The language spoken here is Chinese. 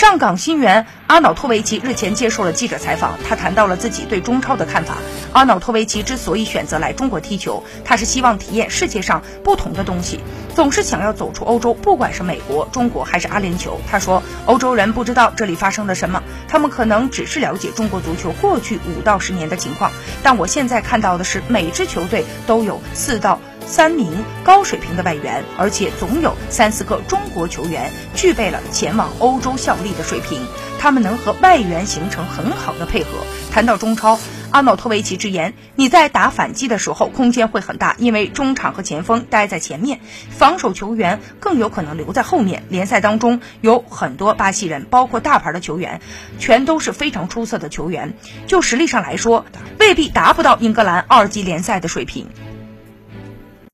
上港新援阿瑙托维奇日前接受了记者采访，他谈到了自己对中超的看法。阿瑙托维奇之所以选择来中国踢球，他是希望体验世界上不同的东西，总是想要走出欧洲，不管是美国、中国还是阿联酋。他说，欧洲人不知道这里发生了什么，他们可能只是了解中国足球过去五到十年的情况，但我现在看到的是，每支球队都有四到。三名高水平的外援，而且总有三四个中国球员具备了前往欧洲效力的水平，他们能和外援形成很好的配合。谈到中超，阿瑙托维奇直言：“你在打反击的时候，空间会很大，因为中场和前锋待在前面，防守球员更有可能留在后面。联赛当中有很多巴西人，包括大牌的球员，全都是非常出色的球员。就实力上来说，未必达不到英格兰二级联赛的水平。”